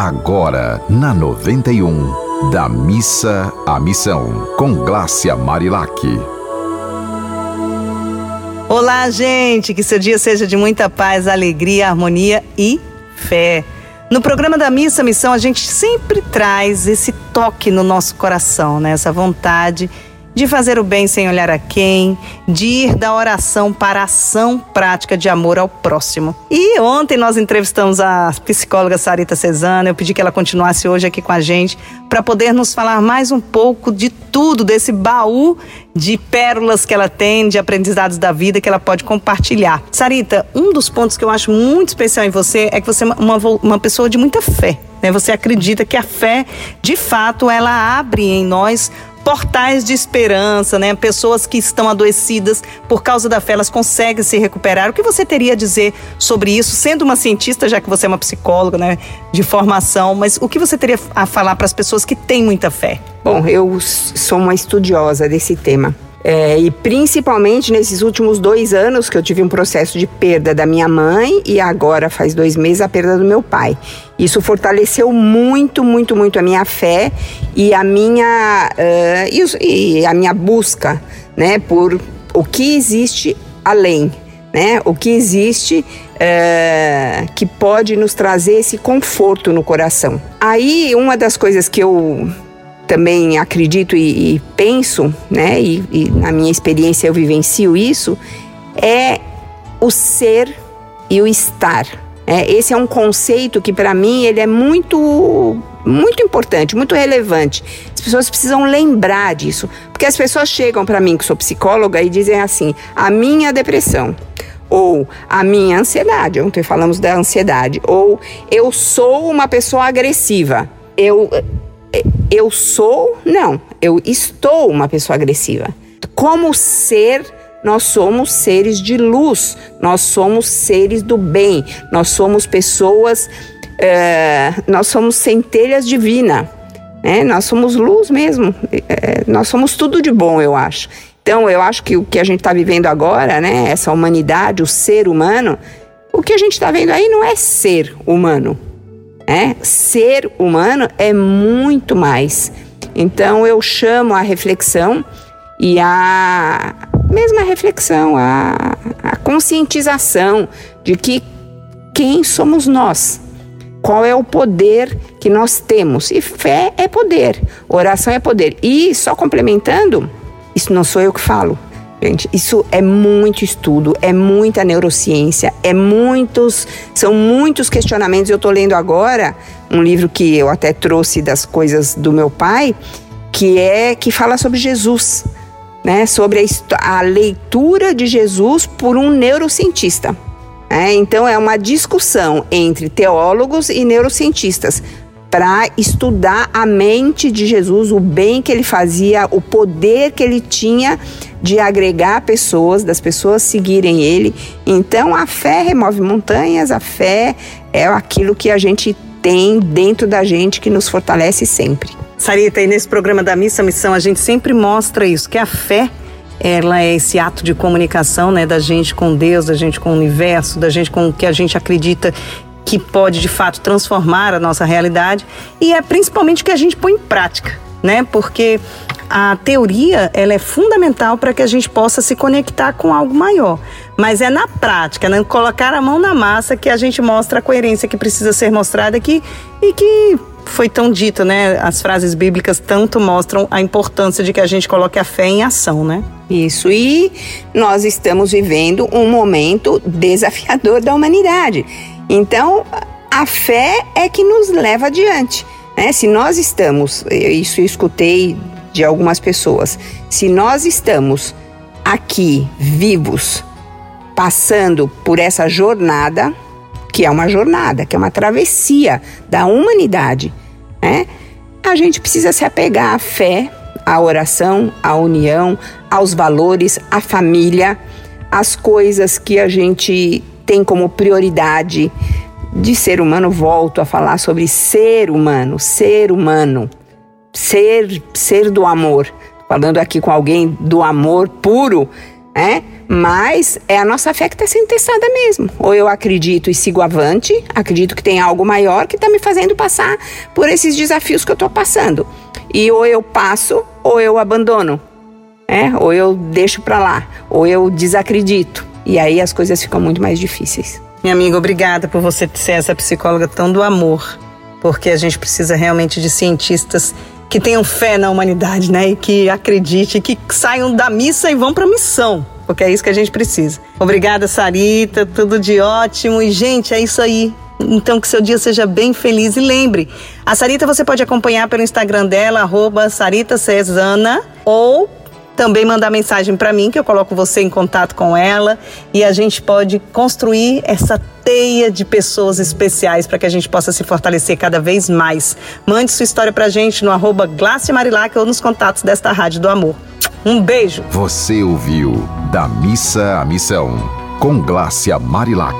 agora na 91, da missa à missão, com Glácia Marilac. Olá, gente, que seu dia seja de muita paz, alegria, harmonia e fé. No programa da Missa Missão, a gente sempre traz esse toque no nosso coração, né? Essa vontade de fazer o bem sem olhar a quem, de ir da oração para a ação prática de amor ao próximo. E ontem nós entrevistamos a psicóloga Sarita Cesana, eu pedi que ela continuasse hoje aqui com a gente para poder nos falar mais um pouco de tudo, desse baú de pérolas que ela tem, de aprendizados da vida que ela pode compartilhar. Sarita, um dos pontos que eu acho muito especial em você é que você é uma, uma pessoa de muita fé. Né? Você acredita que a fé, de fato, ela abre em nós portais de esperança, né? Pessoas que estão adoecidas por causa da fé, elas conseguem se recuperar. O que você teria a dizer sobre isso, sendo uma cientista, já que você é uma psicóloga, né, de formação, mas o que você teria a falar para as pessoas que têm muita fé? Bom, eu sou uma estudiosa desse tema. É, e principalmente nesses últimos dois anos que eu tive um processo de perda da minha mãe e agora faz dois meses a perda do meu pai. Isso fortaleceu muito, muito, muito a minha fé e a minha uh, e, e a minha busca, né, por o que existe além, né, o que existe que pode nos trazer esse conforto no coração. Aí uma das coisas que eu também acredito e, e penso, né, e, e na minha experiência eu vivencio isso, é o ser e o estar. É, esse é um conceito que para mim ele é muito muito importante, muito relevante. As pessoas precisam lembrar disso, porque as pessoas chegam para mim que sou psicóloga e dizem assim: "A minha depressão ou a minha ansiedade, ontem falamos da ansiedade, ou eu sou uma pessoa agressiva. Eu eu sou, não, eu estou uma pessoa agressiva. Como ser, nós somos seres de luz, nós somos seres do bem, nós somos pessoas, é, nós somos centelhas divina, né? nós somos luz mesmo, é, nós somos tudo de bom, eu acho. Então, eu acho que o que a gente está vivendo agora, né, essa humanidade, o ser humano, o que a gente está vendo aí não é ser humano, né? Ser humano é muito mais. Então eu chamo a reflexão e a mesma reflexão, a, a conscientização de que quem somos nós, qual é o poder que nós temos. E fé é poder, oração é poder. E só complementando, isso não sou eu que falo, Gente, isso é muito estudo, é muita neurociência, é muitos, são muitos questionamentos. Eu estou lendo agora um livro que eu até trouxe das coisas do meu pai, que é que fala sobre Jesus, né? Sobre a, a leitura de Jesus por um neurocientista. É, então é uma discussão entre teólogos e neurocientistas para estudar a mente de Jesus, o bem que ele fazia, o poder que ele tinha de agregar pessoas, das pessoas seguirem ele. Então a fé remove montanhas, a fé é aquilo que a gente tem dentro da gente que nos fortalece sempre. Sarita, e nesse programa da Missa Missão a gente sempre mostra isso, que a fé ela é esse ato de comunicação, né, da gente com Deus, da gente com o universo, da gente com o que a gente acredita que pode de fato transformar a nossa realidade e é principalmente o que a gente põe em prática, né? Porque a teoria ela é fundamental para que a gente possa se conectar com algo maior, mas é na prática, né? colocar a mão na massa que a gente mostra a coerência que precisa ser mostrada aqui e que foi tão dito, né? As frases bíblicas tanto mostram a importância de que a gente coloque a fé em ação, né? Isso, e nós estamos vivendo um momento desafiador da humanidade. Então, a fé é que nos leva adiante. Né? Se nós estamos, isso eu escutei de algumas pessoas, se nós estamos aqui vivos, passando por essa jornada, que é uma jornada, que é uma travessia da humanidade, né? A gente precisa se apegar à fé, à oração, à união, aos valores, à família, às coisas que a gente tem como prioridade de ser humano, volto a falar sobre ser humano, ser humano, ser, ser do amor. Falando aqui com alguém do amor puro, né? Mas é a nossa fé que está sendo testada mesmo. Ou eu acredito e sigo avante, acredito que tem algo maior que está me fazendo passar por esses desafios que eu estou passando. E ou eu passo ou eu abandono, é? ou eu deixo para lá, ou eu desacredito. E aí as coisas ficam muito mais difíceis. Minha amiga, obrigada por você ser essa psicóloga tão do amor, porque a gente precisa realmente de cientistas que tenham fé na humanidade, né? E que acreditem, que saiam da missa e vão para a missão porque é isso que a gente precisa. Obrigada, Sarita, tudo de ótimo. E, gente, é isso aí. Então, que seu dia seja bem feliz. E lembre, a Sarita você pode acompanhar pelo Instagram dela, arroba Sarita Cezana, ou também mandar mensagem para mim, que eu coloco você em contato com ela e a gente pode construir essa teia de pessoas especiais para que a gente possa se fortalecer cada vez mais. Mande sua história para a gente no arroba Marilac ou nos contatos desta Rádio do Amor. Um beijo. Você ouviu Da Missa à Missão, com Glácia Marilac.